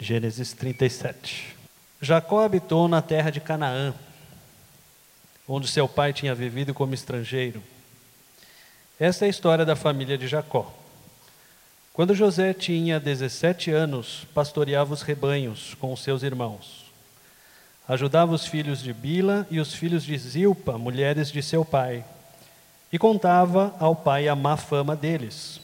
Gênesis 37. Jacó habitou na terra de Canaã, onde seu pai tinha vivido como estrangeiro. Esta é a história da família de Jacó. Quando José tinha 17 anos, pastoreava os rebanhos com os seus irmãos. Ajudava os filhos de Bila e os filhos de Zilpa, mulheres de seu pai, e contava ao pai a má fama deles.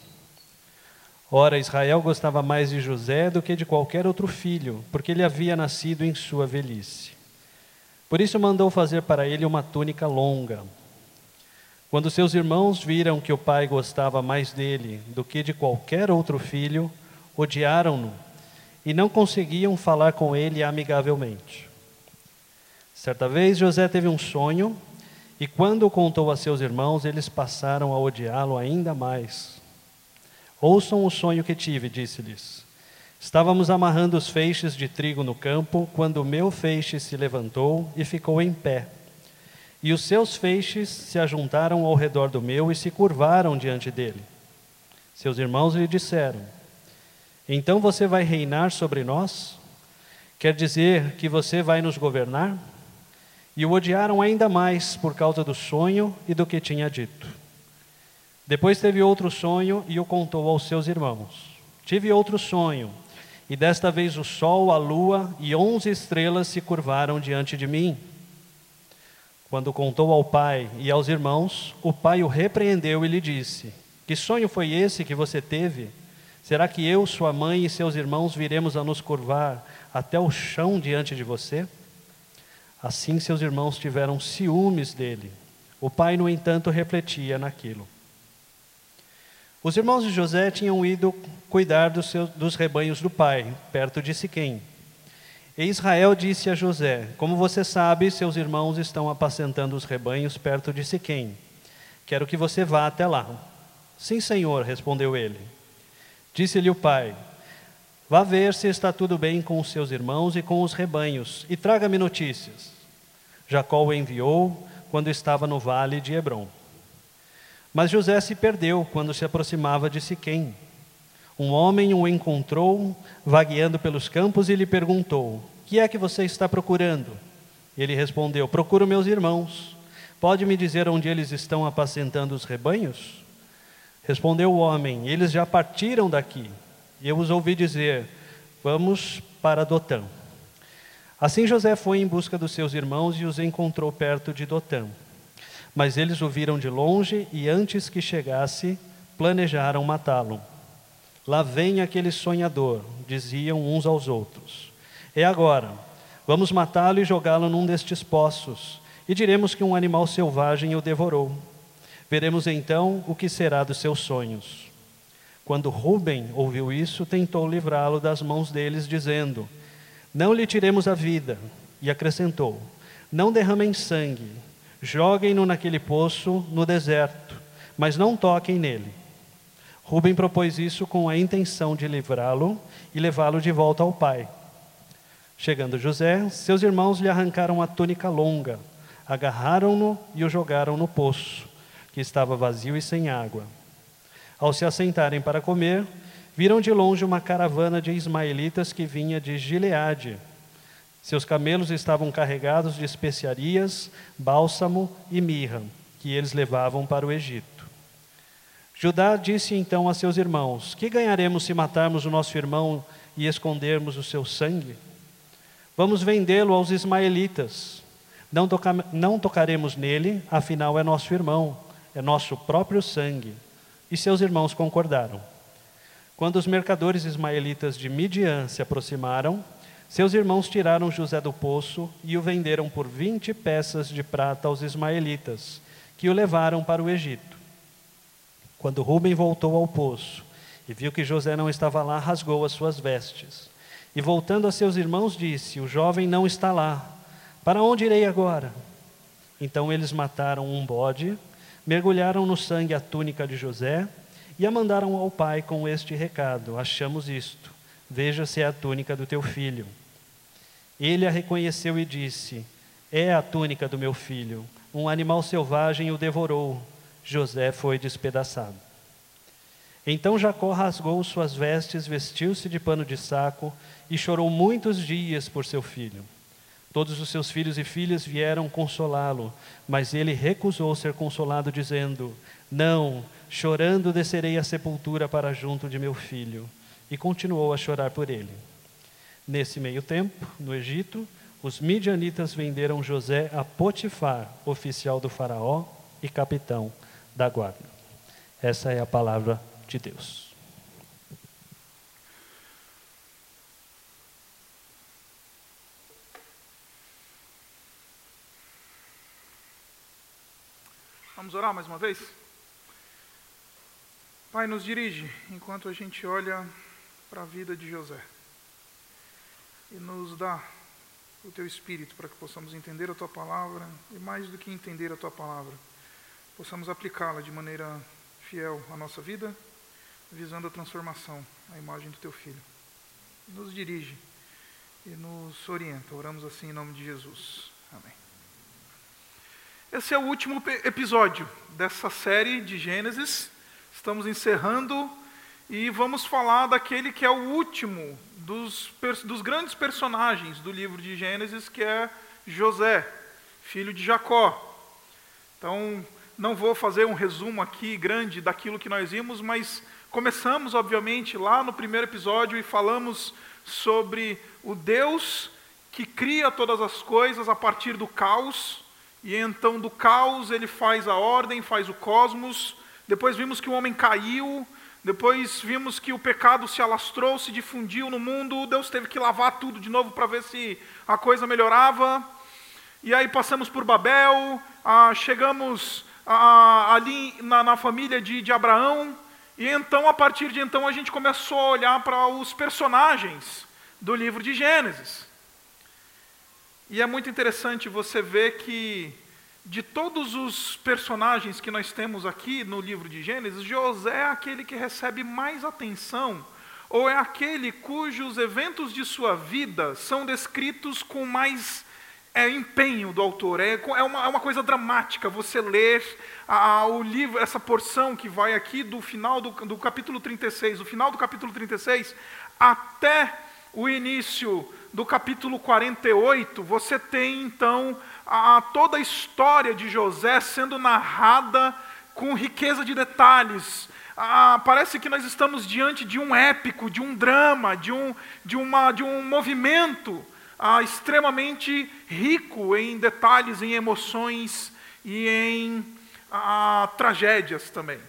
Ora, Israel gostava mais de José do que de qualquer outro filho, porque ele havia nascido em sua velhice. Por isso mandou fazer para ele uma túnica longa. Quando seus irmãos viram que o pai gostava mais dele do que de qualquer outro filho, odiaram-no e não conseguiam falar com ele amigavelmente. Certa vez José teve um sonho e, quando o contou a seus irmãos, eles passaram a odiá-lo ainda mais. Ouçam o sonho que tive, disse-lhes. Estávamos amarrando os feixes de trigo no campo, quando o meu feixe se levantou e ficou em pé. E os seus feixes se ajuntaram ao redor do meu e se curvaram diante dele. Seus irmãos lhe disseram: Então você vai reinar sobre nós? Quer dizer que você vai nos governar? E o odiaram ainda mais por causa do sonho e do que tinha dito. Depois teve outro sonho e o contou aos seus irmãos. Tive outro sonho, e desta vez o sol, a lua e onze estrelas se curvaram diante de mim. Quando contou ao pai e aos irmãos, o pai o repreendeu e lhe disse: Que sonho foi esse que você teve? Será que eu, sua mãe e seus irmãos viremos a nos curvar até o chão diante de você? Assim seus irmãos tiveram ciúmes dele. O pai, no entanto, refletia naquilo. Os irmãos de José tinham ido cuidar dos, seus, dos rebanhos do pai, perto de Siquém. E Israel disse a José: Como você sabe, seus irmãos estão apacentando os rebanhos perto de Siquém. Quero que você vá até lá. Sim, senhor, respondeu ele. Disse-lhe o pai: Vá ver se está tudo bem com os seus irmãos e com os rebanhos, e traga-me notícias. Jacó o enviou quando estava no vale de Hebron. Mas José se perdeu quando se aproximava de Siquém. Um homem o encontrou vagueando pelos campos e lhe perguntou: Que é que você está procurando? Ele respondeu: Procuro meus irmãos. Pode me dizer onde eles estão apacentando os rebanhos? Respondeu o homem: Eles já partiram daqui. Eu os ouvi dizer: Vamos para Dotã. Assim José foi em busca dos seus irmãos e os encontrou perto de Dotã. Mas eles o viram de longe e, antes que chegasse, planejaram matá-lo. Lá vem aquele sonhador, diziam uns aos outros. É agora, vamos matá-lo e jogá-lo num destes poços, e diremos que um animal selvagem o devorou. Veremos então o que será dos seus sonhos. Quando Ruben ouviu isso, tentou livrá-lo das mãos deles, dizendo: Não lhe tiremos a vida. E acrescentou: Não derramem sangue, Joguem-no naquele poço no deserto, mas não toquem nele. Rubem propôs isso com a intenção de livrá-lo e levá-lo de volta ao pai. Chegando José, seus irmãos lhe arrancaram a túnica longa, agarraram-no e o jogaram no poço, que estava vazio e sem água. Ao se assentarem para comer, viram de longe uma caravana de ismaelitas que vinha de Gileade seus camelos estavam carregados de especiarias, bálsamo e mirra, que eles levavam para o Egito. Judá disse então a seus irmãos: Que ganharemos se matarmos o nosso irmão e escondermos o seu sangue? Vamos vendê-lo aos ismaelitas. Não, toca não tocaremos nele, afinal é nosso irmão, é nosso próprio sangue. E seus irmãos concordaram. Quando os mercadores ismaelitas de Midian se aproximaram, seus irmãos tiraram José do poço e o venderam por vinte peças de prata aos ismaelitas, que o levaram para o Egito. Quando Rubem voltou ao poço e viu que José não estava lá, rasgou as suas vestes. E voltando a seus irmãos, disse: O jovem não está lá. Para onde irei agora? Então eles mataram um bode, mergulharam no sangue a túnica de José e a mandaram ao pai com este recado: Achamos isto. Veja se é a túnica do teu filho. Ele a reconheceu e disse: É a túnica do meu filho. Um animal selvagem o devorou. José foi despedaçado. Então Jacó rasgou suas vestes, vestiu-se de pano de saco e chorou muitos dias por seu filho. Todos os seus filhos e filhas vieram consolá-lo, mas ele recusou ser consolado, dizendo: Não, chorando descerei à sepultura para junto de meu filho. E continuou a chorar por ele. Nesse meio tempo, no Egito, os midianitas venderam José a Potifar, oficial do Faraó e capitão da guarda. Essa é a palavra de Deus. Vamos orar mais uma vez? Pai, nos dirige enquanto a gente olha para a vida de José e nos dá o teu espírito para que possamos entender a tua palavra e, mais do que entender a tua palavra, possamos aplicá-la de maneira fiel à nossa vida, visando a transformação, a imagem do teu filho. Nos dirige e nos orienta. Oramos assim em nome de Jesus. Amém. Esse é o último episódio dessa série de Gênesis. Estamos encerrando e vamos falar daquele que é o último dos, dos grandes personagens do livro de Gênesis, que é José, filho de Jacó. Então, não vou fazer um resumo aqui grande daquilo que nós vimos, mas começamos, obviamente, lá no primeiro episódio e falamos sobre o Deus que cria todas as coisas a partir do caos, e então do caos ele faz a ordem, faz o cosmos. Depois vimos que o homem caiu, depois vimos que o pecado se alastrou, se difundiu no mundo, Deus teve que lavar tudo de novo para ver se a coisa melhorava. E aí passamos por Babel, ah, chegamos ah, ali na, na família de, de Abraão, e então, a partir de então, a gente começou a olhar para os personagens do livro de Gênesis. E é muito interessante você ver que de todos os personagens que nós temos aqui no livro de Gênesis, José é aquele que recebe mais atenção, ou é aquele cujos eventos de sua vida são descritos com mais é, empenho do autor. É, é, uma, é uma coisa dramática você ler a, o livro, essa porção que vai aqui do final do, do capítulo 36, o final do capítulo 36, até o início do capítulo 48, você tem então a, toda a história de José sendo narrada com riqueza de detalhes. Ah, parece que nós estamos diante de um épico, de um drama, de um, de uma, de um movimento ah, extremamente rico em detalhes, em emoções e em ah, tragédias também.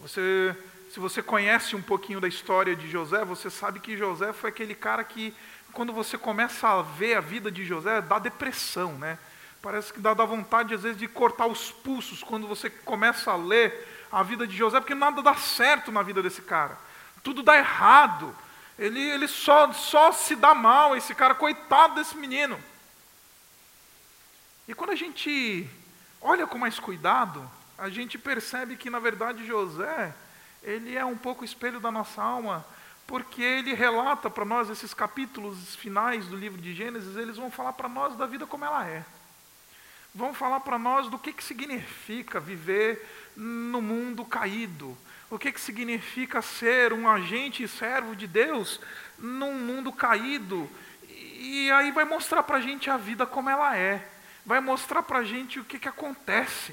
Você, se você conhece um pouquinho da história de José, você sabe que José foi aquele cara que quando você começa a ver a vida de José, dá depressão, né? Parece que dá, dá vontade, às vezes, de cortar os pulsos quando você começa a ler a vida de José, porque nada dá certo na vida desse cara. Tudo dá errado. Ele, ele só, só se dá mal, esse cara, coitado desse menino. E quando a gente olha com mais cuidado, a gente percebe que, na verdade, José, ele é um pouco espelho da nossa alma, porque ele relata para nós esses capítulos finais do livro de Gênesis, eles vão falar para nós da vida como ela é. Vão falar para nós do que, que significa viver no mundo caído. O que, que significa ser um agente e servo de Deus num mundo caído. E aí vai mostrar para a gente a vida como ela é. Vai mostrar para a gente o que, que acontece.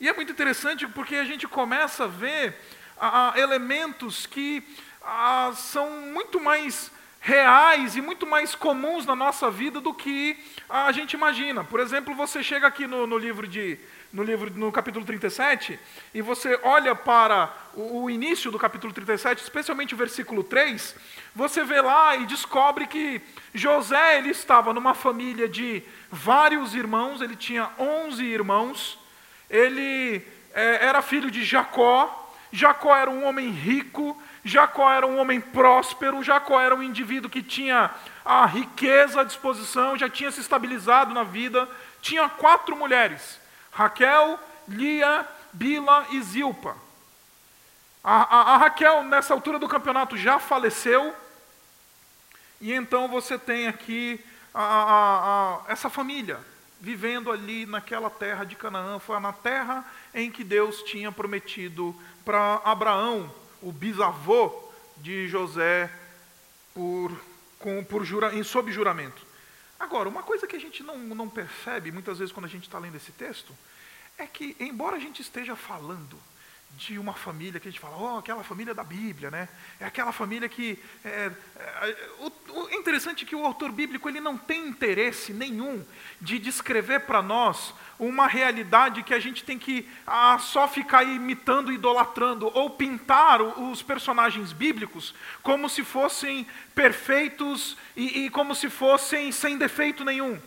E é muito interessante porque a gente começa a ver a, a elementos que ah, são muito mais reais e muito mais comuns na nossa vida do que a gente imagina. Por exemplo, você chega aqui no, no livro de no livro no capítulo 37 e você olha para o, o, início do capítulo 37, especialmente o versículo 3, você vê lá e descobre que José ele estava numa família de vários irmãos, ele tinha 11 irmãos, ele é, era filho de Jacó, Jacó era um homem rico, Jacó era um homem próspero, Jacó era um indivíduo que tinha a riqueza à disposição, já tinha se estabilizado na vida, tinha quatro mulheres: Raquel, Lia, Bila e Zilpa. A, a, a Raquel, nessa altura do campeonato, já faleceu, e então você tem aqui a, essa família. vivendo ali naquela terra de Canaã, foi na terra em que Deus tinha prometido para Abraão, o bisavô de José, por, com, por jura, em, sob juramento. Agora, uma coisa que a gente não, não percebe muitas vezes quando a gente está lendo esse texto, é que, embora a gente esteja falando de uma família que a gente fala, oh, aquela família da Bíblia, né? É aquela família que. É, é, o, é interessante que o autor bíblico ele não tem interesse nenhum de descrever para nós uma realidade que a gente tem que ah, só ficar imitando, idolatrando, ou pintar os personagens bíblicos como se fossem perfeitos e, e como se fossem sem defeito nenhum.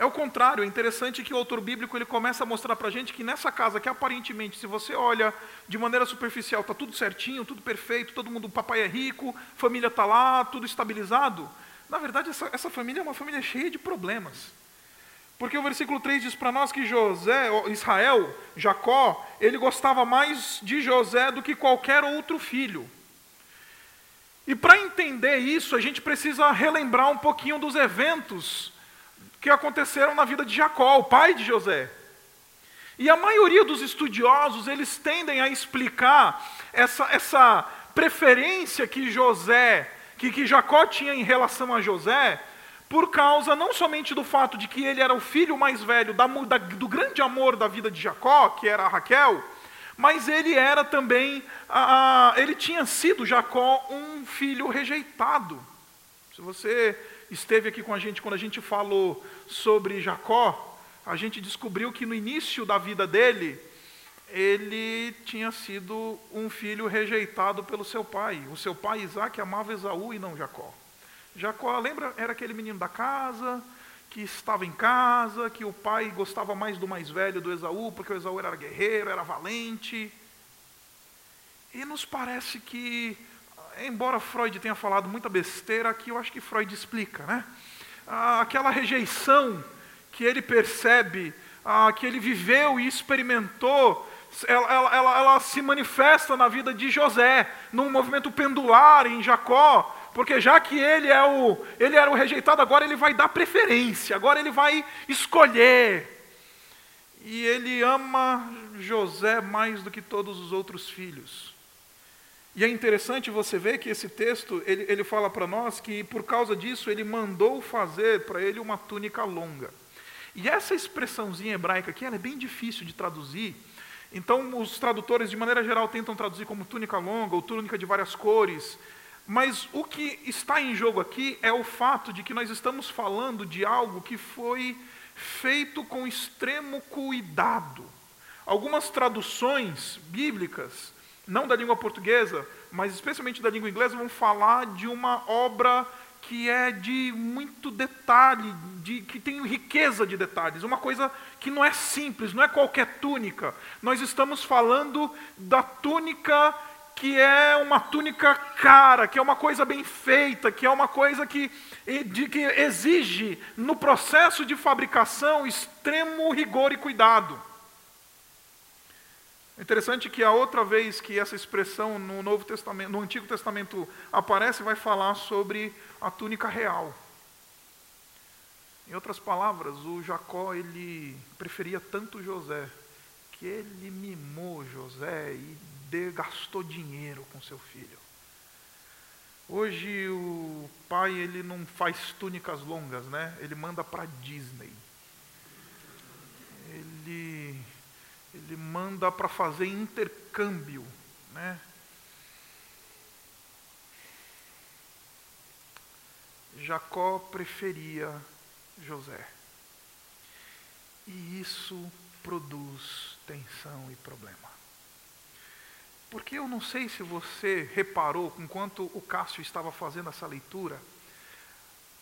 É o contrário, é interessante que o autor bíblico ele começa a mostrar para a gente que nessa casa, que aparentemente, se você olha de maneira superficial, está tudo certinho, tudo perfeito, todo mundo, o papai é rico, família está lá, tudo estabilizado. Na verdade, essa, essa família é uma família cheia de problemas. Porque o versículo 3 diz para nós que José, Israel, Jacó, ele gostava mais de José do que qualquer outro filho. E para entender isso, a gente precisa relembrar um pouquinho dos eventos que aconteceram na vida de Jacó, o pai de José. E a maioria dos estudiosos, eles tendem a explicar essa, essa preferência que José, que, que Jacó tinha em relação a José, por causa não somente do fato de que ele era o filho mais velho da, da, do grande amor da vida de Jacó, que era Raquel, mas ele era também, ele tinha sido Jacó um filho rejeitado. Se você esteve aqui com a gente quando a gente falou sobre Jacó, a gente descobriu que no início da vida dele, ele tinha sido um filho rejeitado pelo seu pai. O seu pai Isaac amava Esaú e não Jacó. Jacó, lembra, era aquele menino da casa, que estava em casa, que o pai gostava mais do mais velho, do Esaú, porque o Esaú era guerreiro, era valente. E nos parece que embora Freud tenha falado muita besteira, aqui eu acho que Freud explica, né? Ah, aquela rejeição que ele percebe, ah, que ele viveu e experimentou, ela, ela, ela, ela, se manifesta na vida de José, num movimento pendular em Jacó, porque já que ele, é o, ele era o rejeitado, agora ele vai dar preferência, agora ele vai escolher. E ele ama José mais do que todos os outros filhos. E é interessante você ver que esse texto, ele, ele fala para nós que por causa disso ele mandou fazer para ele uma túnica longa. E essa expressãozinha hebraica aqui, ela é bem difícil de traduzir. Então os tradutores, de maneira geral, tentam traduzir como túnica longa ou túnica de várias cores. Mas o que está em jogo aqui é o fato de que nós estamos falando de algo que foi feito com extremo cuidado. Algumas traduções bíblicas não da língua portuguesa, mas especialmente da língua inglesa, vão falar de uma obra que é de muito detalhe, de, que tem riqueza de detalhes, uma coisa que não é simples, não é qualquer túnica. Nós estamos falando da túnica que é uma túnica cara, que é uma coisa bem feita, que é uma coisa que, de, que exige, no processo de fabricação, extremo rigor e cuidado. Interessante que a outra vez que essa expressão no Novo Testamento, no Antigo Testamento aparece, vai falar sobre a túnica real. Em outras palavras, o Jacó ele preferia tanto José que ele mimou José e gastou dinheiro com seu filho. Hoje o pai ele não faz túnicas longas, né? Ele manda para Disney. Ele ele manda para fazer intercâmbio. Né? Jacó preferia José. E isso produz tensão e problema. Porque eu não sei se você reparou, enquanto o Cássio estava fazendo essa leitura,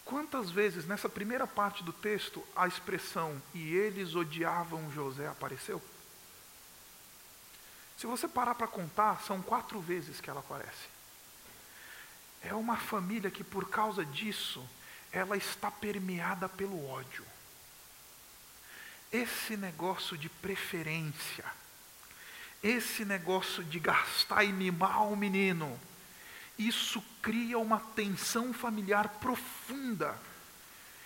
quantas vezes nessa primeira parte do texto a expressão e eles odiavam José apareceu? Se você parar para contar, são quatro vezes que ela aparece. É uma família que, por causa disso, ela está permeada pelo ódio. Esse negócio de preferência, esse negócio de gastar e mimar o menino, isso cria uma tensão familiar profunda.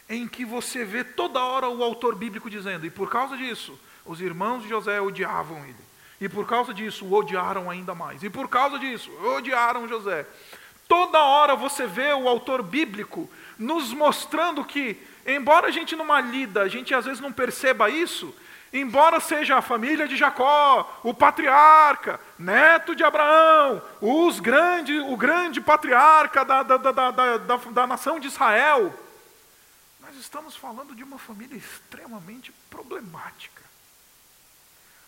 em que você vê toda hora o autor bíblico dizendo, e por causa disso, os irmãos de José odiavam ele. E por causa disso, o odiaram ainda mais. E por causa disso, odiaram José. Toda hora você vê o autor bíblico nos mostrando que, embora a gente numa lida, a gente às vezes não perceba isso, embora seja a família de Jacó, o patriarca, neto de Abraão, os grande, o grande patriarca da, da, da, da, da, da nação de Israel, nós estamos falando de uma família extremamente problemática.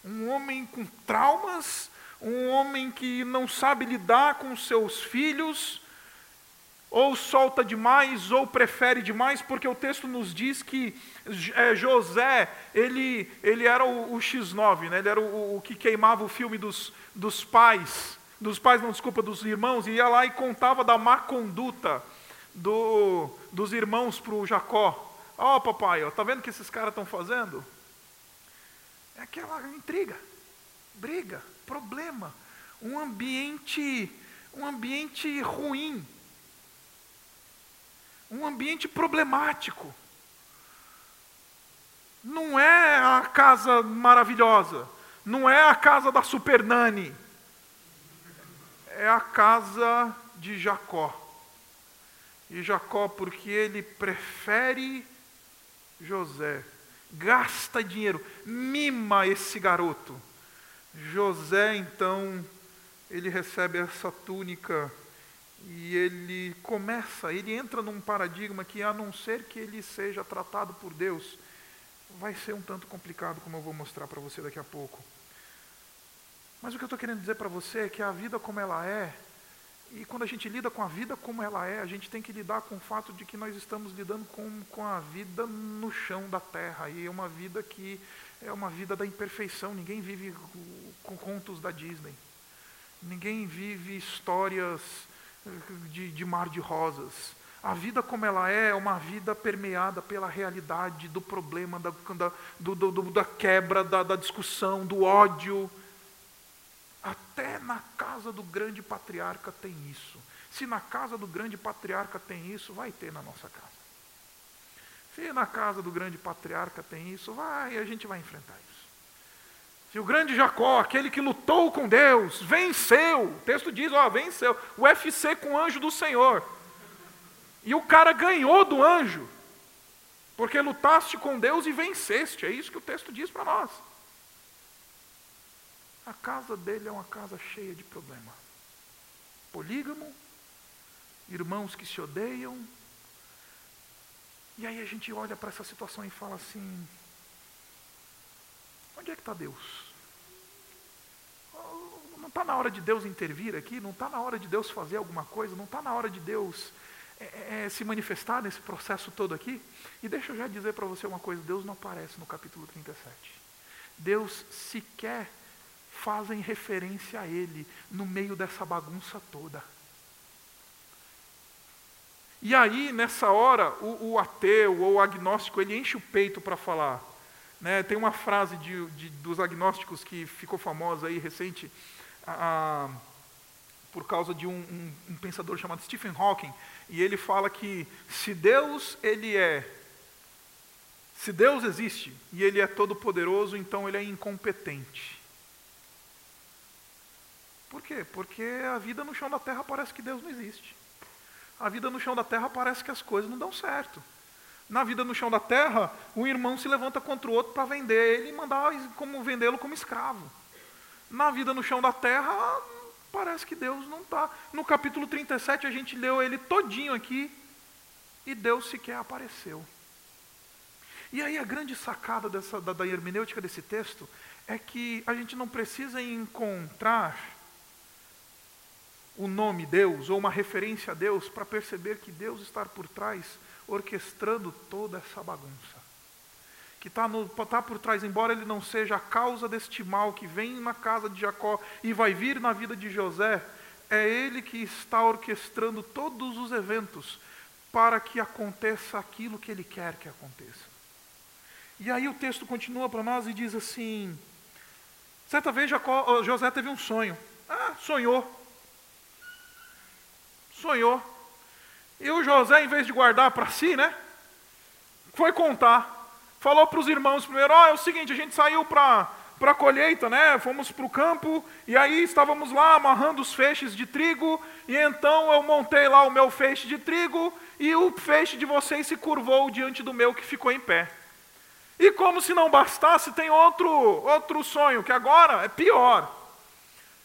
Um homem com traumas, um homem que não sabe lidar com seus filhos, ou solta demais, ou prefere demais, porque o texto nos diz que é, José, ele, ele era o, o X9, né? ele era o, o, que queimava o filme dos, dos pais, dos pais, não, desculpa, dos irmãos, e ia lá e contava da má conduta do, dos irmãos para o Jacó. Ó oh, papai, ó, tá vendo o que esses caras estão fazendo? É aquela intriga, briga, problema, um ambiente, um ambiente ruim um ambiente problemático. Não é a casa maravilhosa, não é a casa da Super Nani, é a casa de Jacó. E Jacó, porque ele prefere José, gasta dinheiro, mima esse garoto. José, então, ele recebe essa túnica e ele começa, ele entra num paradigma que, a não ser que ele seja tratado por Deus, vai ser um tanto complicado, como eu vou mostrar para você daqui a pouco. Mas o que eu estou querendo dizer para você é que a vida como ela é, e quando a gente lida com a vida como ela é, a gente tem que lidar com o fato de que nós estamos lidando com, com a vida no chão da terra, e é uma vida que é uma vida da imperfeição, ninguém vive com contos da Disney, ninguém vive histórias de, de mar de rosas. A vida como ela é, é uma vida permeada pela realidade do problema, da, da, do, do, da quebra, da, da discussão, do ódio. Até na casa do grande patriarca tem isso. Se na casa do grande patriarca tem isso, vai ter na nossa casa. Se na casa do grande patriarca tem isso, vai, a gente vai enfrentar isso. Se o grande Jacó, aquele que lutou com Deus, venceu, o texto diz, ó, venceu, o UFC com o anjo do Senhor. E o cara ganhou do anjo, porque lutaste com Deus e venceste, é isso que o texto diz para nós. A casa dele é uma casa cheia de problema. Polígamo, irmãos que se odeiam. E aí a gente olha para essa situação e fala assim: onde é que está Deus? Não está na hora de Deus intervir aqui? Não está na hora de Deus fazer alguma coisa? Não está na hora de Deus é, é, se manifestar nesse processo todo aqui? E deixa eu já dizer para você uma coisa: Deus não aparece no capítulo 37. Deus sequer fazem referência a Ele no meio dessa bagunça toda. E aí, nessa hora, o, o ateu ou o agnóstico, ele enche o peito para falar. Né? Tem uma frase de, de, dos agnósticos que ficou famosa aí recente, a, por causa de um, um, um, pensador chamado Stephen Hawking, e ele fala que se Deus ele é, se Deus existe e ele é todo poderoso, então ele é incompetente. Por quê? Porque a vida no chão da terra parece que Deus não existe. A vida no chão da terra parece que as coisas não dão certo. Na vida no chão da terra, um irmão se levanta contra o outro para vender ele e mandar como vendê-lo como escravo na vida no chão da terra, parece que Deus não está. No capítulo 37, a gente leu ele todinho aqui, e Deus sequer apareceu. E aí a grande sacada dessa, da, da hermenêutica desse texto é que a gente não precisa encontrar o nome Deus ou uma referência a Deus para perceber que Deus está por trás orquestrando toda essa bagunça que está tá por trás, embora ele não seja a causa deste mal que vem na casa de Jacó e vai vir na vida de José, é ele que está orquestrando todos os eventos para que aconteça aquilo que ele quer que aconteça. E aí o texto continua para nós e diz assim: certa vez Jacó, José teve um sonho. Ah, sonhou. Sonhou. E o José, em vez de guardar para si, né? foi contar. Falou para os irmãos primeiro: Ó, oh, é o seguinte, a gente saiu para para a colheita, né? Fomos para o campo e aí estávamos lá amarrando os feixes de trigo e então eu montei lá o meu feixe de trigo e o feixe de vocês se curvou diante do meu que ficou em pé. E como se não bastasse, tem outro outro sonho que agora é pior.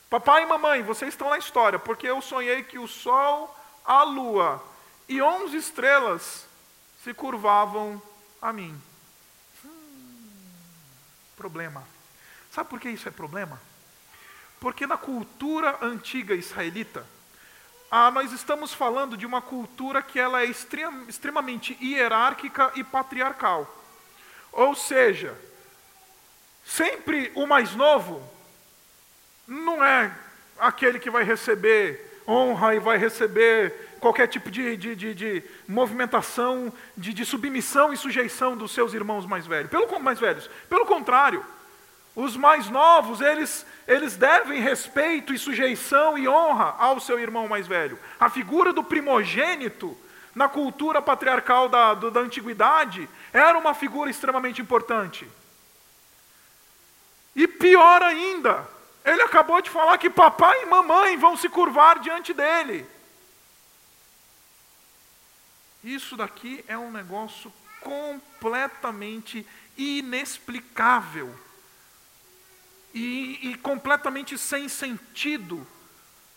Papai e mamãe, vocês estão na história, porque eu sonhei que o sol, a lua e onze estrelas se curvavam a mim. Hum, problema. Sabe por que isso é problema? Porque na cultura antiga israelita, ah, nós estamos falando de uma cultura que ela é extrem, extremamente hierárquica e patriarcal. Ou seja, sempre o mais novo não é aquele que vai receber honra e vai receber qualquer tipo de, de, de, de movimentação, de, de submissão e sujeição dos seus irmãos mais velhos. Pelo, mais velhos. Pelo contrário, os mais novos, eles, eles devem respeito e sujeição e honra ao seu irmão mais velho. A figura do primogênito, na cultura patriarcal da, do, da antiguidade, era uma figura extremamente importante. E pior ainda, ele acabou de falar que papai e mamãe vão se curvar diante dele. Isso daqui é um negócio completamente inexplicável e, e completamente sem sentido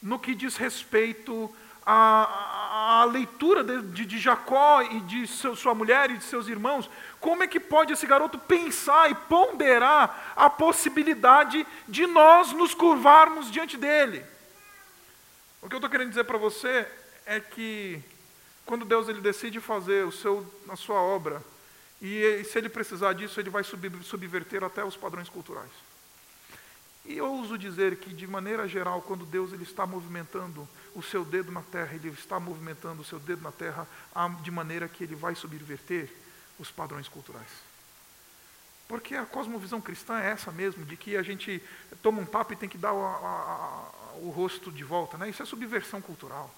no que diz respeito à, à leitura de, de, de, Jacó e de seu, sua mulher e de seus irmãos. Como é que pode esse garoto pensar e ponderar a possibilidade de nós nos curvarmos diante dele? O que eu estou querendo dizer para você é que quando Deus ele decide fazer o seu, a sua obra, e, e se ele precisar disso, ele vai sub, subverter até os padrões culturais. E ouso dizer que, de maneira geral, quando Deus ele está movimentando o seu dedo na terra, ele está movimentando o seu dedo na terra de maneira que ele vai subverter os padrões culturais. Porque a cosmovisão cristã é essa mesmo, de que a gente toma um papo e tem que dar o, a, a, o rosto de volta. Né? Isso é subversão cultural.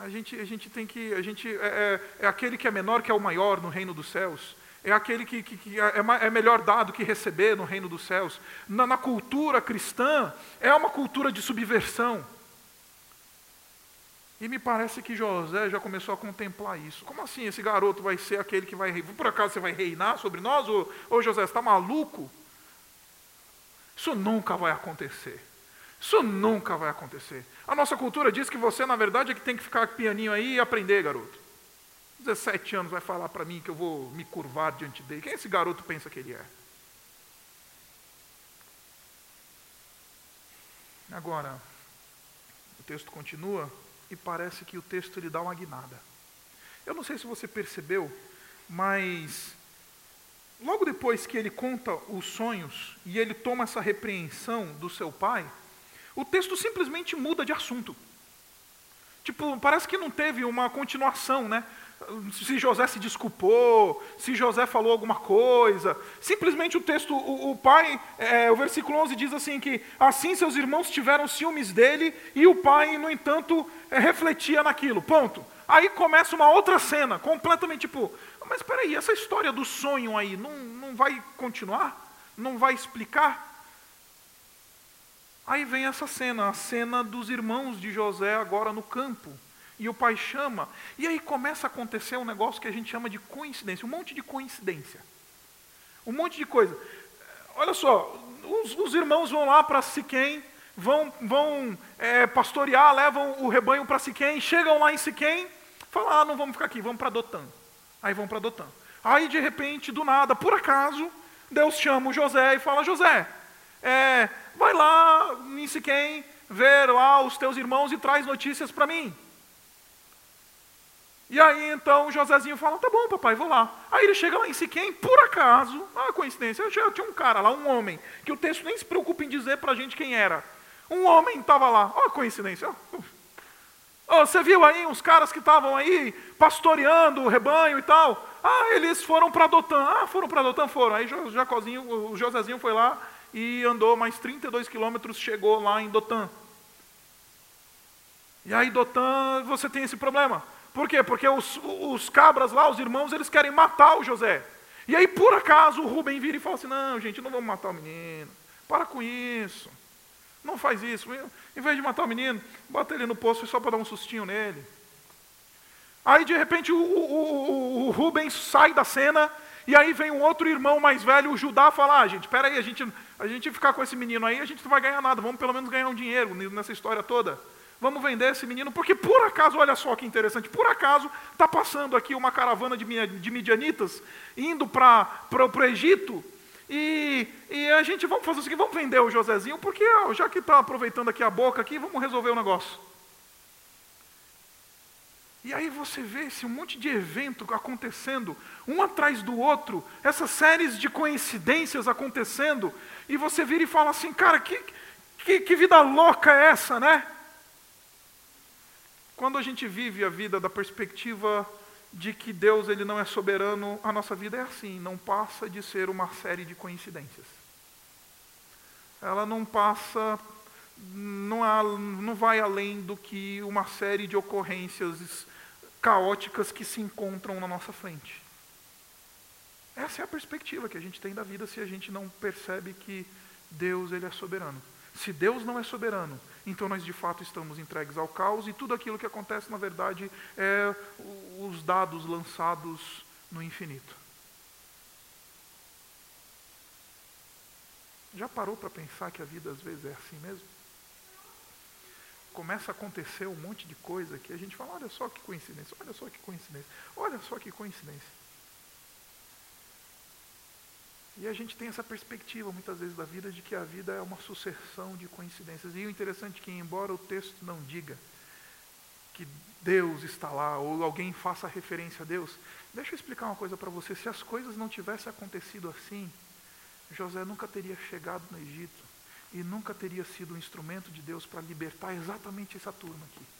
A gente, a gente tem que. A gente é, é, é aquele que é menor que é o maior no reino dos céus é aquele que, que, que é, é, melhor dado que receber no reino dos céus. Na, na, cultura cristã, é uma cultura de subversão. E me parece que José já começou a contemplar isso. Como assim esse garoto vai ser aquele que vai. Por acaso você vai reinar sobre nós? Ou José, você está maluco? Isso nunca vai acontecer. Isso nunca vai acontecer. A nossa cultura diz que você, na verdade, é que tem que ficar pianinho aí e aprender, garoto. 17 anos vai falar para mim que eu vou me curvar diante dele. Quem esse garoto pensa que ele é? Agora, o texto continua e parece que o texto lhe dá uma guinada. Eu não sei se você percebeu, mas logo depois que ele conta os sonhos e ele toma essa repreensão do seu pai, o texto simplesmente muda de assunto. Tipo, parece que não teve uma continuação, né? Se José se desculpou, se José falou alguma coisa. Simplesmente o texto, o, o pai, é, o versículo 11 diz assim que assim seus irmãos tiveram ciúmes dele e o pai, no entanto, é, refletia naquilo. Ponto. Aí começa uma outra cena, completamente tipo, mas espera aí, essa história do sonho aí não, não vai continuar? Não vai explicar? Aí vem essa cena, a cena dos irmãos de José agora no campo. E o pai chama, e aí começa a acontecer um negócio que a gente chama de coincidência, um monte de coincidência. Um monte de coisa. Olha só, os, os irmãos vão lá para Siquém, vão, vão é, pastorear, levam o rebanho para Siquém, chegam lá em Siquém, falam, ah, não vamos ficar aqui, vamos para Dotã. Aí vão para Dotã. Aí, de repente, do nada, por acaso, Deus chama o José e fala, José, é, vai lá em Siquém, ver lá os teus irmãos e traz notícias para mim. E aí então o Josézinho fala, tá bom papai, vou lá. Aí ele chega lá em Siquém, por acaso, ah, coincidência, eu tinha um cara lá, um homem, que o texto nem se preocupa em dizer para a gente quem era. Um homem estava lá, ó coincidência. Oh, você viu aí uns caras que estavam aí pastoreando o rebanho e tal? Ah, eles foram para Dotã. Ah, foram para Dotã, foram. Aí o Jacozinho, o Josézinho foi lá e andou mais 32 quilômetros, chegou lá em Dotã. E aí Dotã, você tem esse problema. Por quê? Porque os, os cabras lá, os irmãos, eles querem matar o José. E aí, por acaso, o Rubem vira e fala assim: Não, gente, não vamos matar o menino. Para com isso. Não faz isso. Em vez de matar o menino, bota ele no poço só para dar um sustinho nele. Aí, de repente, o, o, o, o Rubens sai da cena e aí vem um outro irmão mais velho, o Judá, fala: ah, gente, espera aí, a gente, a gente ficar com esse menino aí, a gente não vai ganhar nada, vamos pelo menos ganhar um dinheiro nessa história toda. Vamos vender esse menino, porque por acaso, olha só que interessante, por acaso está passando aqui uma caravana de, de midianitas indo para o Egito, e, e, a gente vamos fazer o seguinte, vamos vender o Josézinho, porque ó, já que está aproveitando aqui a boca aqui, vamos resolver o negócio. E aí você vê esse monte de evento acontecendo, um atrás do outro, essas séries de coincidências acontecendo, e você vira e fala assim, cara, que, que, que vida louca é essa, né? Quando a gente vive a vida da perspectiva de que Deus ele não é soberano, a nossa vida é assim, não passa de ser uma série de coincidências. Ela não passa, não, há, não vai além do que uma série de ocorrências caóticas que se encontram na nossa frente. Essa é a perspectiva que a gente tem da vida se a gente não percebe que Deus ele é soberano. Se Deus não é soberano, então nós de fato estamos entregues ao caos e tudo aquilo que acontece, na verdade, é os dados lançados no infinito. Já parou para pensar que a vida às vezes é assim mesmo? começa a acontecer um monte de coisa que a gente fala, olha só que coincidência, olha só que coincidência, olha só que coincidência. E a gente tem essa perspectiva muitas vezes da vida de que a vida é uma sucessão de coincidências. E o interessante é que, embora o texto não diga que Deus está lá, ou alguém faça referência a Deus, deixa eu explicar uma coisa para você. Se as coisas não tivessem acontecido assim, José nunca teria chegado no Egito e nunca teria sido um instrumento de Deus para libertar exatamente essa turma aqui.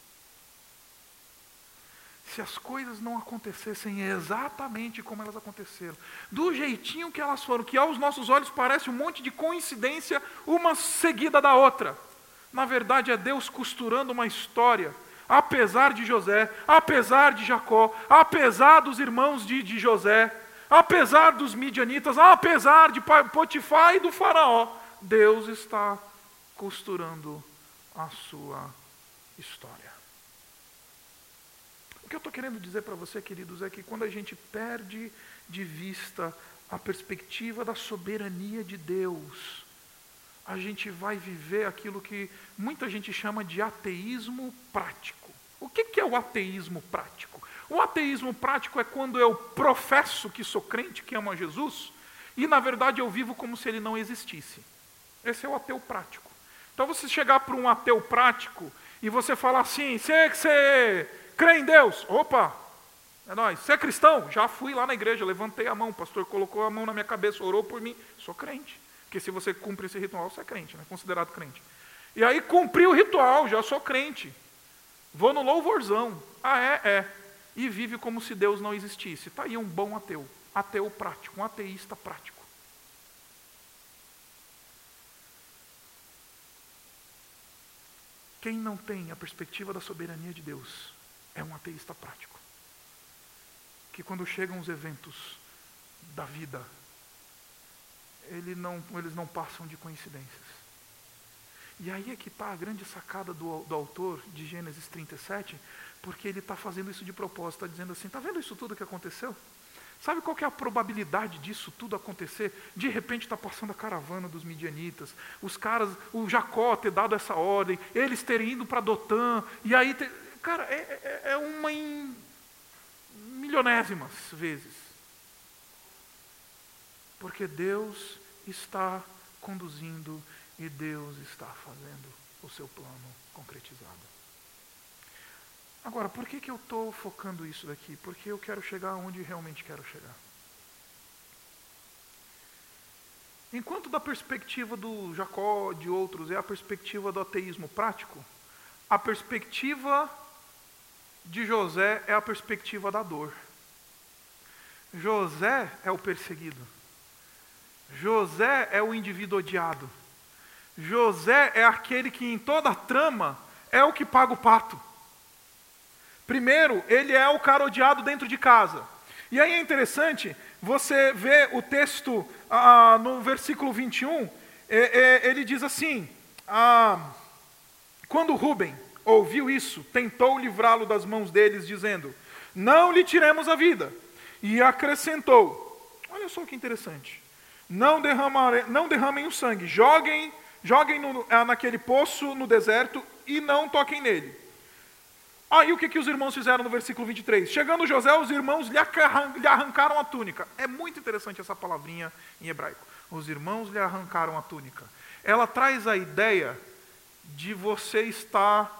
Se as coisas não acontecessem exatamente como elas aconteceram, do jeitinho que elas foram, que aos nossos olhos parece um monte de coincidência, uma seguida da outra. Na verdade, é Deus costurando uma história, apesar de José, apesar de Jacó, apesar dos irmãos de, de José, apesar dos midianitas, apesar de Potifar e do Faraó. Deus está costurando a sua história. O que eu estou querendo dizer para você, queridos, é que quando a gente perde de vista a perspectiva da soberania de Deus, a gente vai viver aquilo que muita gente chama de ateísmo prático. O que, que é o ateísmo prático? O ateísmo prático é quando eu professo que sou crente, que amo a Jesus, e na verdade eu vivo como se ele não existisse. Esse é o ateu prático. Então você chegar para um ateu prático e você falar assim, você, você crê em Deus? Opa, é nós. Você é cristão? Já fui lá na igreja, levantei a mão, o pastor colocou a mão na minha cabeça, orou por mim. Sou crente. Porque se você cumpre esse ritual, você é crente, né? considerado crente. E aí cumpri o ritual, já sou crente. Vou no louvorzão. Ah, é? É. E vive como se Deus não existisse. Está aí um bom ateu. Ateu prático, um ateísta prático. Quem não tem a perspectiva da soberania de Deus é um ateísta prático. Que quando chegam os eventos da vida, ele não, eles não passam de coincidências. E aí é que está a grande sacada do, do, autor de Gênesis 37, porque ele está fazendo isso de propósito, está dizendo assim: está vendo isso tudo que aconteceu? Sabe qual é a probabilidade disso tudo acontecer? De repente está passando a caravana dos midianitas, os caras, o Jacó ter dado essa ordem, eles terem ido para Dotã, e aí, ter, cara, é, é, é uma em milionésimas vezes. Porque Deus está conduzindo e Deus está fazendo o seu plano concretizado. Agora, por que, que eu estou focando isso daqui? Porque eu quero chegar onde realmente quero chegar. Enquanto da perspectiva do Jacó, de outros, é a perspectiva do ateísmo prático, a perspectiva de José é a perspectiva da dor. José é o perseguido. José é o indivíduo odiado. José é aquele que em toda a trama é o que paga o pato. Primeiro, ele é o cara odiado dentro de casa. E aí é interessante, você vê o texto ah, no versículo 21, é, é, ele diz assim: ah, Quando Rubem ouviu isso, tentou livrá-lo das mãos deles, dizendo: Não lhe tiremos a vida. E acrescentou: Olha só que interessante. Não, não derramem o sangue, joguem, joguem no, ah, naquele poço no deserto e não toquem nele. Aí o que, que os irmãos fizeram no versículo 23? Chegando José, os irmãos lhe arrancaram a túnica. É muito interessante essa palavrinha em hebraico. Os irmãos lhe arrancaram a túnica. Ela traz a ideia de você estar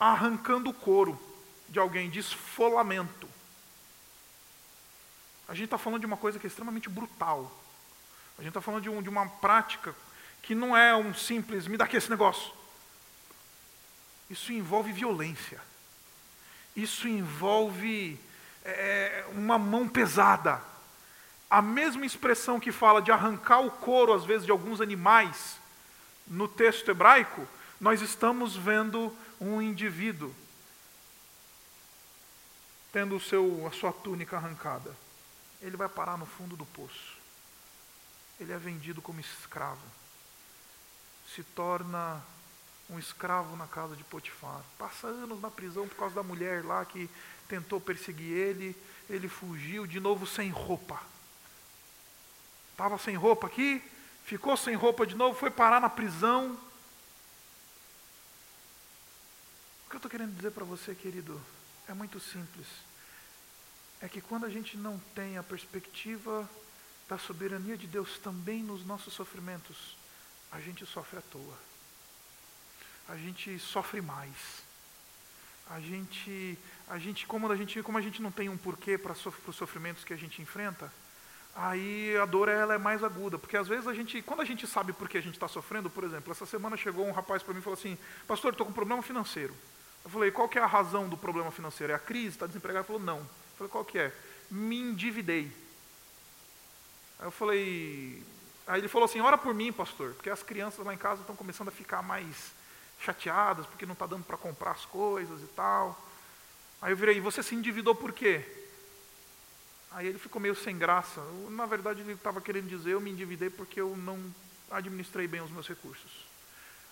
arrancando o couro de alguém, de esfolamento. A gente está falando de uma coisa que é extremamente brutal. A gente está falando de, um, de uma prática que não é um simples, me dá aqui esse negócio. Isso envolve violência. Isso envolve é, uma mão pesada. A mesma expressão que fala de arrancar o couro, às vezes, de alguns animais, no texto hebraico, nós estamos vendo um indivíduo tendo o seu, a sua túnica arrancada. Ele vai parar no fundo do poço. Ele é vendido como escravo. Se torna um escravo na casa de Potifar. Passa anos na prisão por causa da mulher lá que tentou perseguir ele. Ele fugiu de novo sem roupa. Estava sem roupa aqui, ficou sem roupa de novo, foi parar na prisão. O que eu estou querendo dizer para você, querido, é muito simples. É que quando a gente não tem a perspectiva da soberania de Deus também nos nossos sofrimentos, a gente sofre à toa a gente sofre mais. A gente, a gente, como a gente, como a gente não tem um porquê para os sofrimentos que a gente enfrenta, aí a dor ela é mais aguda, porque às vezes a gente, quando a gente sabe por que a gente está sofrendo, por exemplo, essa semana chegou um rapaz para mim e falou assim, pastor, estou com um problema financeiro. Eu falei, qual que é a razão do problema financeiro? É a crise? Está desempregado? Ele falou, não. Eu falei, qual que é? Me endividei. Aí eu falei, aí ele falou assim, ora por mim, pastor, porque as crianças lá em casa estão começando a ficar mais chateadas porque não está dando para comprar as coisas e tal. Aí eu virei, você se endividou por quê? Aí ele ficou meio sem graça. Na verdade, ele estava querendo dizer, eu me endividei porque eu não administrei bem os meus recursos.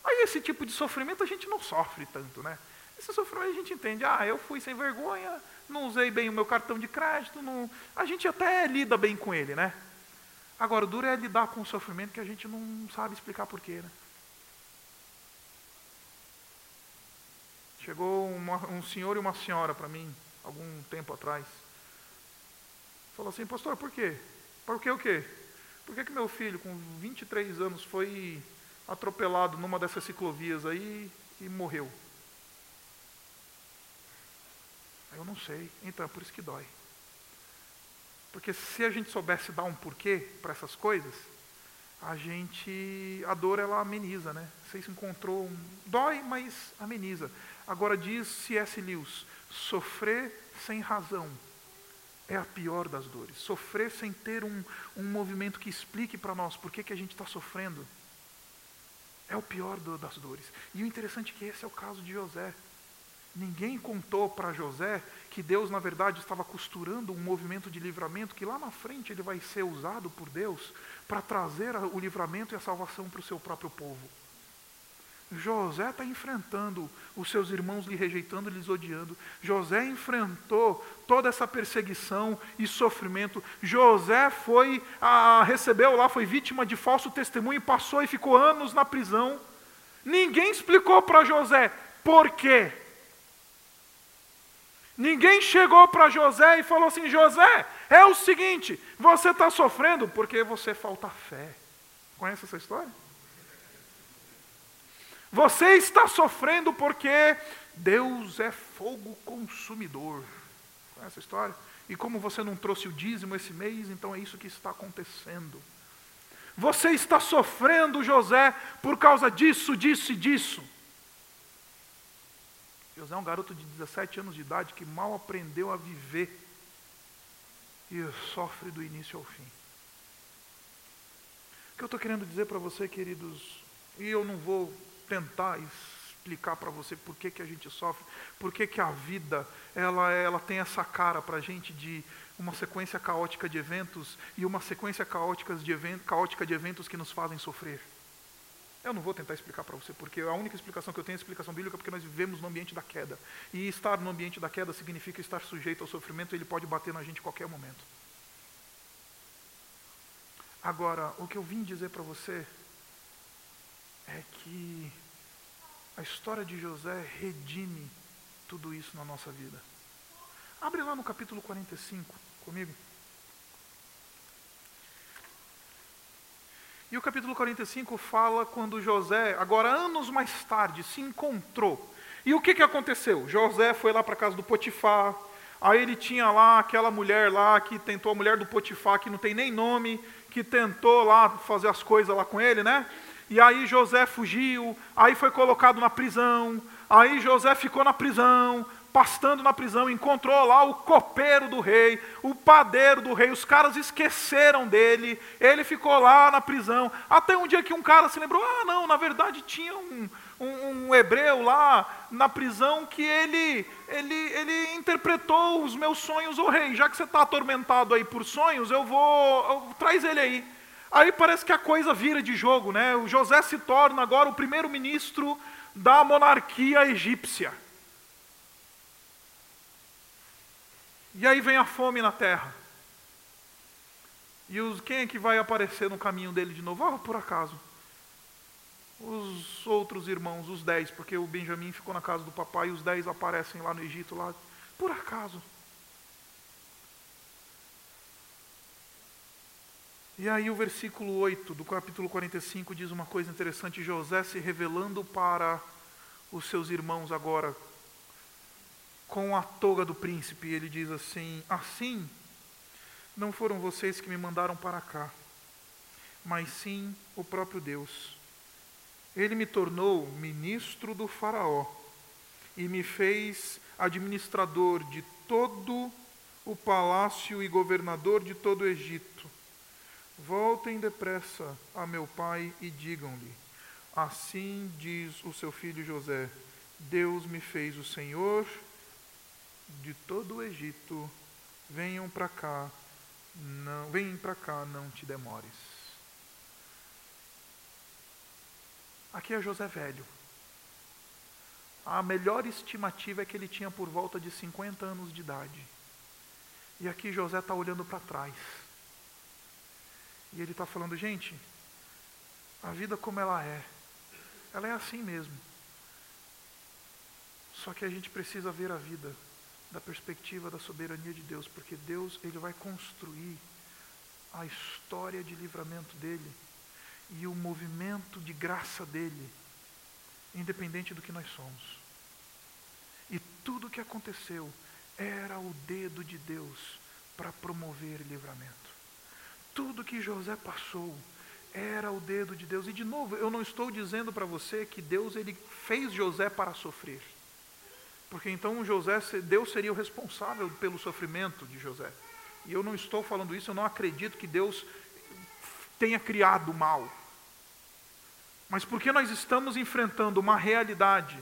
Aí esse tipo de sofrimento a gente não sofre tanto, né? Esse sofrimento a gente entende, ah, eu fui sem vergonha, não usei bem o meu cartão de crédito, não... a gente até lida bem com ele, né? Agora, o duro é lidar com o sofrimento que a gente não sabe explicar porquê, né? Chegou uma, um senhor e uma senhora para mim, algum tempo atrás. Falou assim, pastor, por quê? Por que o quê? Por que, que meu filho, com 23 anos, foi atropelado numa dessas ciclovias aí e morreu? Eu não sei. Então, é por isso que dói. Porque se a gente soubesse dar um porquê para essas coisas, a gente, a dor ela ameniza, né? Você se encontrou, um, dói, mas ameniza. Agora diz C.S. Lewis: sofrer sem razão é a pior das dores. Sofrer sem ter um, um movimento que explique para nós por que, que a gente está sofrendo é o pior do, das dores. E o interessante é que esse é o caso de José. Ninguém contou para José que Deus, na verdade, estava costurando um movimento de livramento que lá na frente ele vai ser usado por Deus para trazer o livramento e a salvação para o seu próprio povo. José está enfrentando os seus irmãos lhe rejeitando, lhes odiando. José enfrentou toda essa perseguição e sofrimento. José foi, a, recebeu lá, foi vítima de falso testemunho, passou e ficou anos na prisão. Ninguém explicou para José por quê. Ninguém chegou para José e falou assim: José, é o seguinte, você está sofrendo porque você falta fé. Conhece essa história? Você está sofrendo porque Deus é fogo consumidor. Conhece essa história? E como você não trouxe o dízimo esse mês, então é isso que está acontecendo. Você está sofrendo, José, por causa disso, disso e disso. José é um garoto de 17 anos de idade que mal aprendeu a viver e sofre do início ao fim. O que eu estou querendo dizer para você, queridos, e eu não vou tentar explicar para você por que, que a gente sofre, por que, que a vida ela, ela tem essa cara para a gente de uma sequência caótica de eventos e uma sequência caótica de, event, caótica de eventos que nos fazem sofrer. Eu não vou tentar explicar para você, porque a única explicação que eu tenho é a explicação bíblica, porque nós vivemos no ambiente da queda. E estar no ambiente da queda significa estar sujeito ao sofrimento, ele pode bater na gente a qualquer momento. Agora, o que eu vim dizer para você é que a história de José redime tudo isso na nossa vida. Abre lá no capítulo 45 comigo. E o capítulo 45 fala quando José, agora anos mais tarde, se encontrou. E o que, que aconteceu? José foi lá para a casa do Potifar, aí ele tinha lá aquela mulher lá que tentou, a mulher do Potifar, que não tem nem nome, que tentou lá fazer as coisas lá com ele, né? E aí José fugiu, aí foi colocado na prisão, aí José ficou na prisão, pastando na prisão, encontrou lá o copeiro do rei, o padeiro do rei, os caras esqueceram dele, ele ficou lá na prisão, até um dia que um cara se lembrou, ah não, na verdade tinha um, um, um hebreu lá na prisão que ele, ele, ele interpretou os meus sonhos, ô oh, rei, já que você está atormentado aí por sonhos, eu vou, eu, traz ele aí. Aí parece que a coisa vira de jogo, né? O José se torna agora o primeiro ministro da monarquia egípcia. E aí vem a fome na terra. E os, quem é que vai aparecer no caminho dele de novo? Oh, por acaso. Os outros irmãos, os dez, porque o Benjamim ficou na casa do papai e os dez aparecem lá no Egito, lá, por acaso. E aí o versículo 8 do capítulo 45 diz uma coisa interessante, José se revelando para os seus irmãos agora, com a toga do príncipe, ele diz assim: Assim, não foram vocês que me mandaram para cá, mas sim o próprio Deus. Ele me tornou ministro do Faraó e me fez administrador de todo o palácio e governador de todo o Egito. Voltem depressa a meu pai e digam-lhe: Assim diz o seu filho José: Deus me fez o Senhor de todo o Egito, venham para cá, não, vem para cá, não te demores. Aqui é José velho. A melhor estimativa é que ele tinha por volta de 50 anos de idade. E aqui José está olhando para trás. E ele está falando, gente, a vida como ela é, ela é assim mesmo. Só que a gente precisa ver a vida da perspectiva da soberania de Deus, porque Deus ele vai construir a história de livramento dele e o movimento de graça dele, independente do que nós somos. E tudo o que aconteceu era o dedo de Deus para promover livramento. Tudo que José passou era o dedo de Deus. E de novo, eu não estou dizendo para você que Deus ele fez José para sofrer. Porque então José, Deus seria o responsável pelo sofrimento de José. E eu não estou falando isso, eu não acredito que Deus tenha criado o mal. Mas porque nós estamos enfrentando uma realidade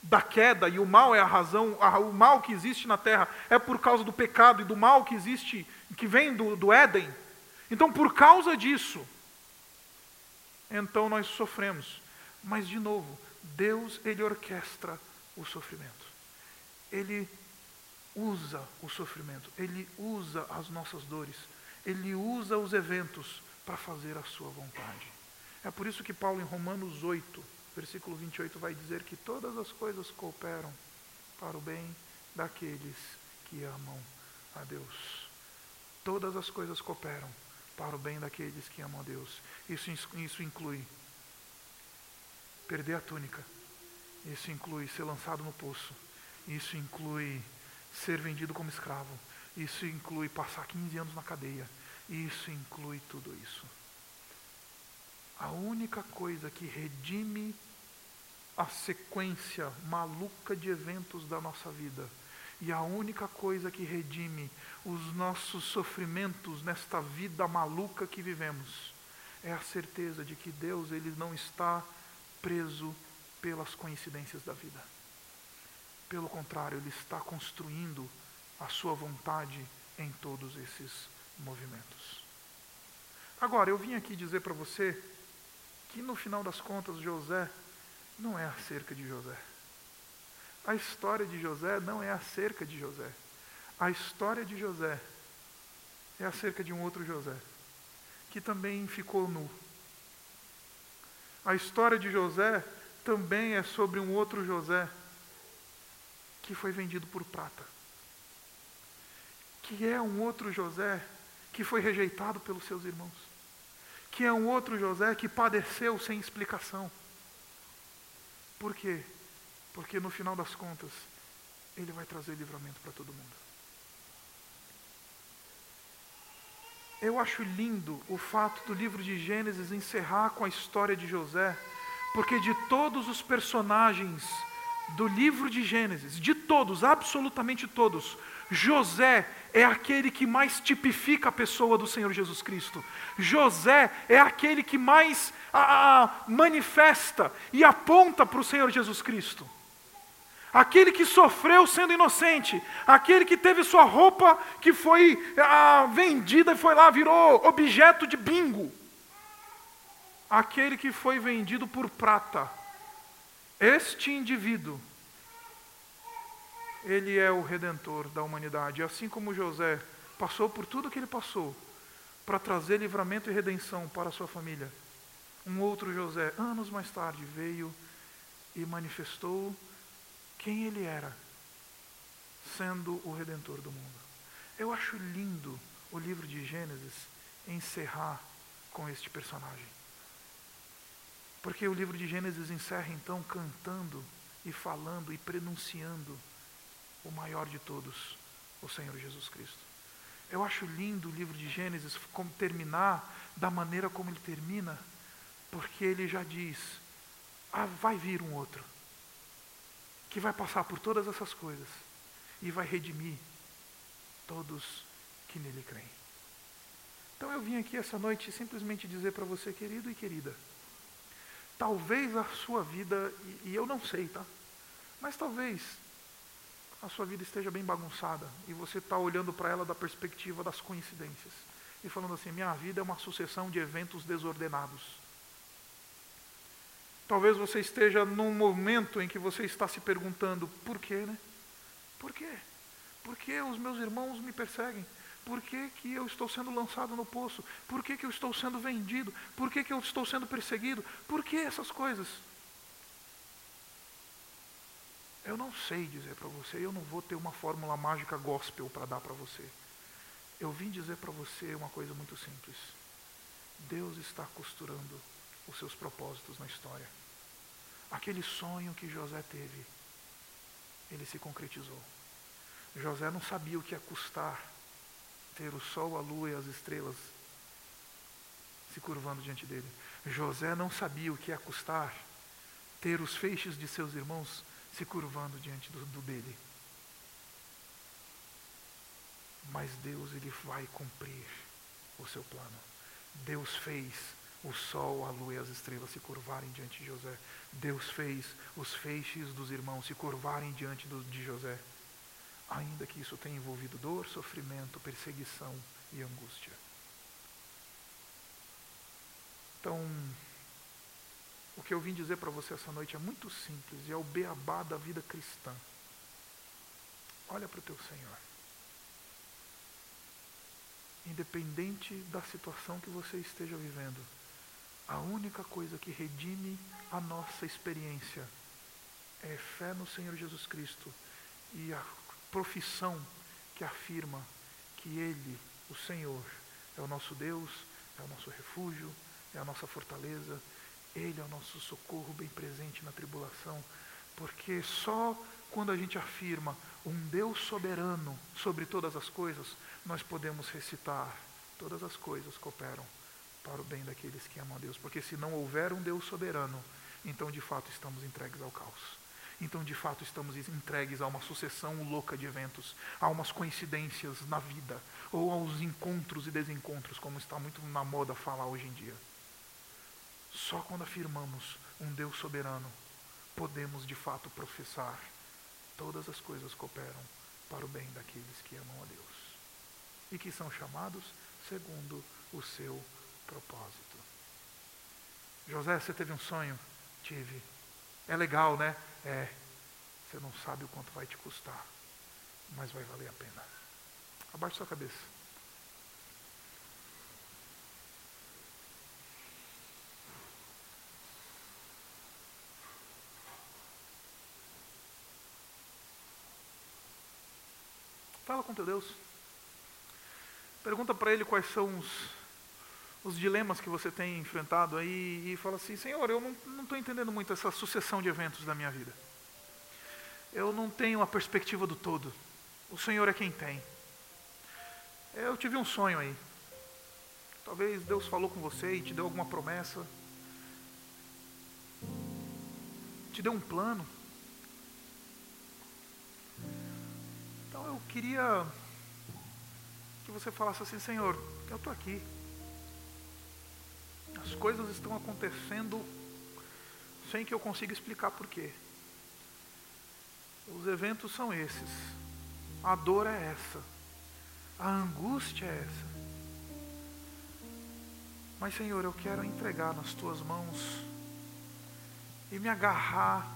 da queda, e o mal é a razão, o mal que existe na terra é por causa do pecado e do mal que existe, que vem do, do Éden. Então, por causa disso, então nós sofremos. Mas, de novo, Deus, Ele orquestra o sofrimento. Ele usa o sofrimento, ele usa as nossas dores, ele usa os eventos para fazer a sua vontade. É por isso que Paulo, em Romanos 8, versículo 28, vai dizer que todas as coisas cooperam para o bem daqueles que amam a Deus. Todas as coisas cooperam para o bem daqueles que amam a Deus. Isso, isso inclui perder a túnica, isso inclui ser lançado no poço isso inclui ser vendido como escravo. Isso inclui passar 15 anos na cadeia. Isso inclui tudo isso. A única coisa que redime a sequência maluca de eventos da nossa vida e a única coisa que redime os nossos sofrimentos nesta vida maluca que vivemos é a certeza de que Deus ele não está preso pelas coincidências da vida. Pelo contrário, ele está construindo a sua vontade em todos esses movimentos. Agora, eu vim aqui dizer para você que no final das contas José não é acerca de José. A história de José não é acerca de José. A história de José é acerca de um outro José, que também ficou nu. A história de José também é sobre um outro José que foi vendido por prata. Que é um outro José que foi rejeitado pelos seus irmãos. Que é um outro José que padeceu sem explicação. Por quê? Porque no final das contas, ele vai trazer livramento para todo mundo. Eu acho lindo o fato do livro de Gênesis encerrar com a história de José, porque de todos os personagens do livro de Gênesis, de todos, absolutamente todos, José é aquele que mais tipifica a pessoa do Senhor Jesus Cristo. José é aquele que mais a, a, manifesta e aponta para o Senhor Jesus Cristo. Aquele que sofreu sendo inocente, aquele que teve sua roupa que foi ah, vendida e foi lá, virou objeto de bingo. Aquele que foi vendido por prata. Este indivíduo, ele é o redentor da humanidade. Assim como José passou por tudo que ele passou para trazer livramento e redenção para a sua família, um outro José, anos mais tarde, veio e manifestou quem ele era, sendo o redentor do mundo. Eu acho lindo o livro de Gênesis encerrar com este personagem. Porque o livro de Gênesis encerra então cantando e falando e prenunciando o maior de todos, o Senhor Jesus Cristo. Eu acho lindo o livro de Gênesis como terminar da maneira como ele termina, porque ele já diz: ah, vai vir um outro que vai passar por todas essas coisas e vai redimir todos que nele creem. Então eu vim aqui essa noite simplesmente dizer para você, querido e querida, talvez a sua vida, e, e eu não sei, tá? Mas talvez a sua vida esteja bem bagunçada e você está olhando para ela da perspectiva das coincidências e falando assim: minha vida é uma sucessão de eventos desordenados. Talvez você esteja num momento em que você está se perguntando: por quê, né? Por quê? Por que os meus irmãos me perseguem? Por que, que eu estou sendo lançado no poço? Por que, que eu estou sendo vendido? Por que, que eu estou sendo perseguido? Por que essas coisas? Eu não sei dizer para você, eu não vou ter uma fórmula mágica gospel para dar para você. Eu vim dizer para você uma coisa muito simples. Deus está costurando os seus propósitos na história. Aquele sonho que José teve, ele se concretizou. José não sabia o que ia custar ter o sol, a lua e as estrelas se curvando diante dele. José não sabia o que ia custar ter os feixes de seus irmãos se curvando diante do, do dele. Mas Deus ele vai cumprir o seu plano. Deus fez o sol, a lua e as estrelas se curvarem diante de José. Deus fez os feixes dos irmãos se curvarem diante do, de José. Ainda que isso tenha envolvido dor, sofrimento, perseguição e angústia. Então, o que eu vim dizer para você essa noite é muito simples e é o beabá da vida cristã. Olha para o teu Senhor. Independente da situação que você esteja vivendo, a única coisa que redime a nossa experiência é fé no Senhor Jesus Cristo e a profissão que afirma que Ele, o Senhor, é o nosso Deus, é o nosso refúgio, é a nossa fortaleza, Ele é o nosso socorro bem presente na tribulação, porque só quando a gente afirma um Deus soberano sobre todas as coisas, nós podemos recitar: todas as coisas cooperam para o bem daqueles que amam a Deus. Porque se não houver um Deus soberano, então de fato estamos entregues ao caos. Então de fato estamos entregues a uma sucessão louca de eventos, a umas coincidências na vida, ou aos encontros e desencontros, como está muito na moda falar hoje em dia. Só quando afirmamos um Deus soberano podemos de fato professar: todas as coisas cooperam para o bem daqueles que amam a Deus e que são chamados segundo o seu propósito. José, você teve um sonho? Tive. É legal, né? É. Você não sabe o quanto vai te custar, mas vai valer a pena. Abaixe sua cabeça. Fala com teu Deus. Pergunta para ele quais são os, os dilemas que você tem enfrentado aí e fala assim: Senhor, eu não estou entendendo muito essa sucessão de eventos da minha vida. Eu não tenho a perspectiva do todo. O Senhor é quem tem. Eu tive um sonho aí. Talvez Deus falou com você e te deu alguma promessa. Te deu um plano. Então eu queria que você falasse assim: Senhor, eu estou aqui. As coisas estão acontecendo sem que eu consiga explicar porquê. Os eventos são esses. A dor é essa. A angústia é essa. Mas, Senhor, eu quero entregar nas tuas mãos e me agarrar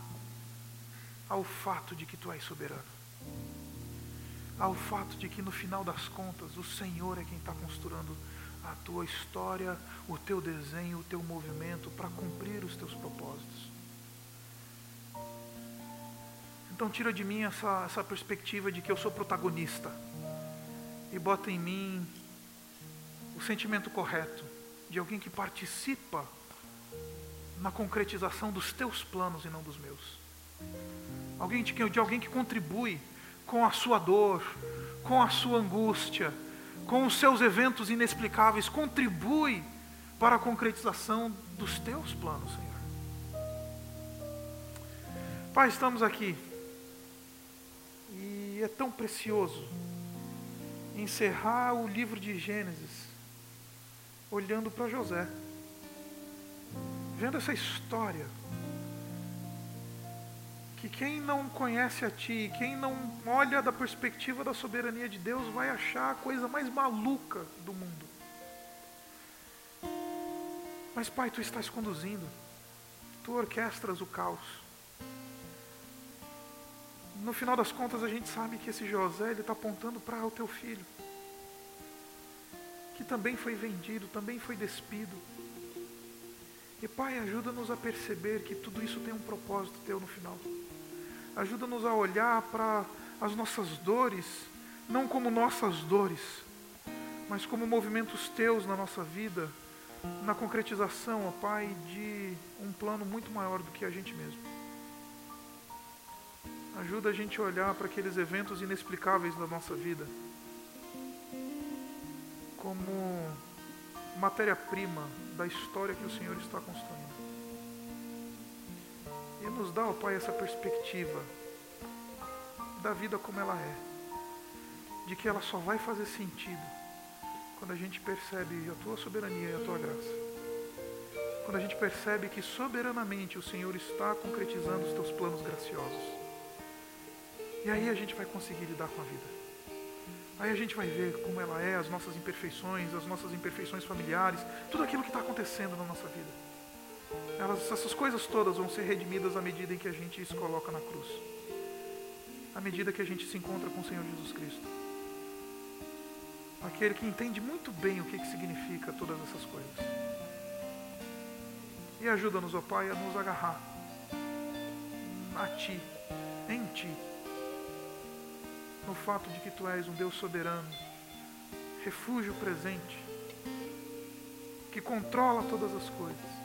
ao fato de que tu és soberano. Ao fato de que no final das contas o Senhor é quem está construindo a tua história, o teu desenho, o teu movimento para cumprir os teus propósitos. Então tira de mim essa, essa perspectiva de que eu sou protagonista e bota em mim o sentimento correto de alguém que participa na concretização dos teus planos e não dos meus. Alguém de, de alguém que contribui com a sua dor, com a sua angústia, com os seus eventos inexplicáveis, contribui para a concretização dos teus planos, Senhor. Pai, estamos aqui é tão precioso encerrar o livro de Gênesis olhando para José, vendo essa história. Que quem não conhece a Ti, quem não olha da perspectiva da soberania de Deus, vai achar a coisa mais maluca do mundo. Mas, Pai, Tu estás conduzindo, Tu orquestras o caos no final das contas a gente sabe que esse José está apontando para o teu filho, que também foi vendido, também foi despido. E Pai, ajuda-nos a perceber que tudo isso tem um propósito teu no final. Ajuda-nos a olhar para as nossas dores, não como nossas dores, mas como movimentos teus na nossa vida, na concretização, ó Pai, de um plano muito maior do que a gente mesmo. Ajuda a gente a olhar para aqueles eventos inexplicáveis da nossa vida como matéria-prima da história que o Senhor está construindo. E nos dá, ó Pai, essa perspectiva da vida como ela é, de que ela só vai fazer sentido quando a gente percebe a tua soberania e a tua graça. Quando a gente percebe que soberanamente o Senhor está concretizando os teus planos graciosos. E aí a gente vai conseguir lidar com a vida. Aí a gente vai ver como ela é, as nossas imperfeições, as nossas imperfeições familiares, tudo aquilo que está acontecendo na nossa vida. Elas, essas coisas todas vão ser redimidas à medida em que a gente se coloca na cruz. À medida que a gente se encontra com o Senhor Jesus Cristo. Aquele que entende muito bem o que, que significa todas essas coisas. E ajuda-nos, ó Pai, a nos agarrar a Ti, em Ti no fato de que tu és um Deus soberano, refúgio presente, que controla todas as coisas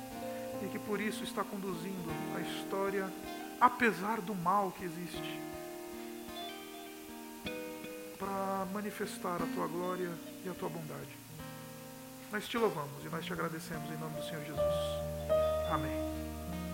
e que por isso está conduzindo a história, apesar do mal que existe, para manifestar a tua glória e a tua bondade. Nós te louvamos e nós te agradecemos em nome do Senhor Jesus. Amém.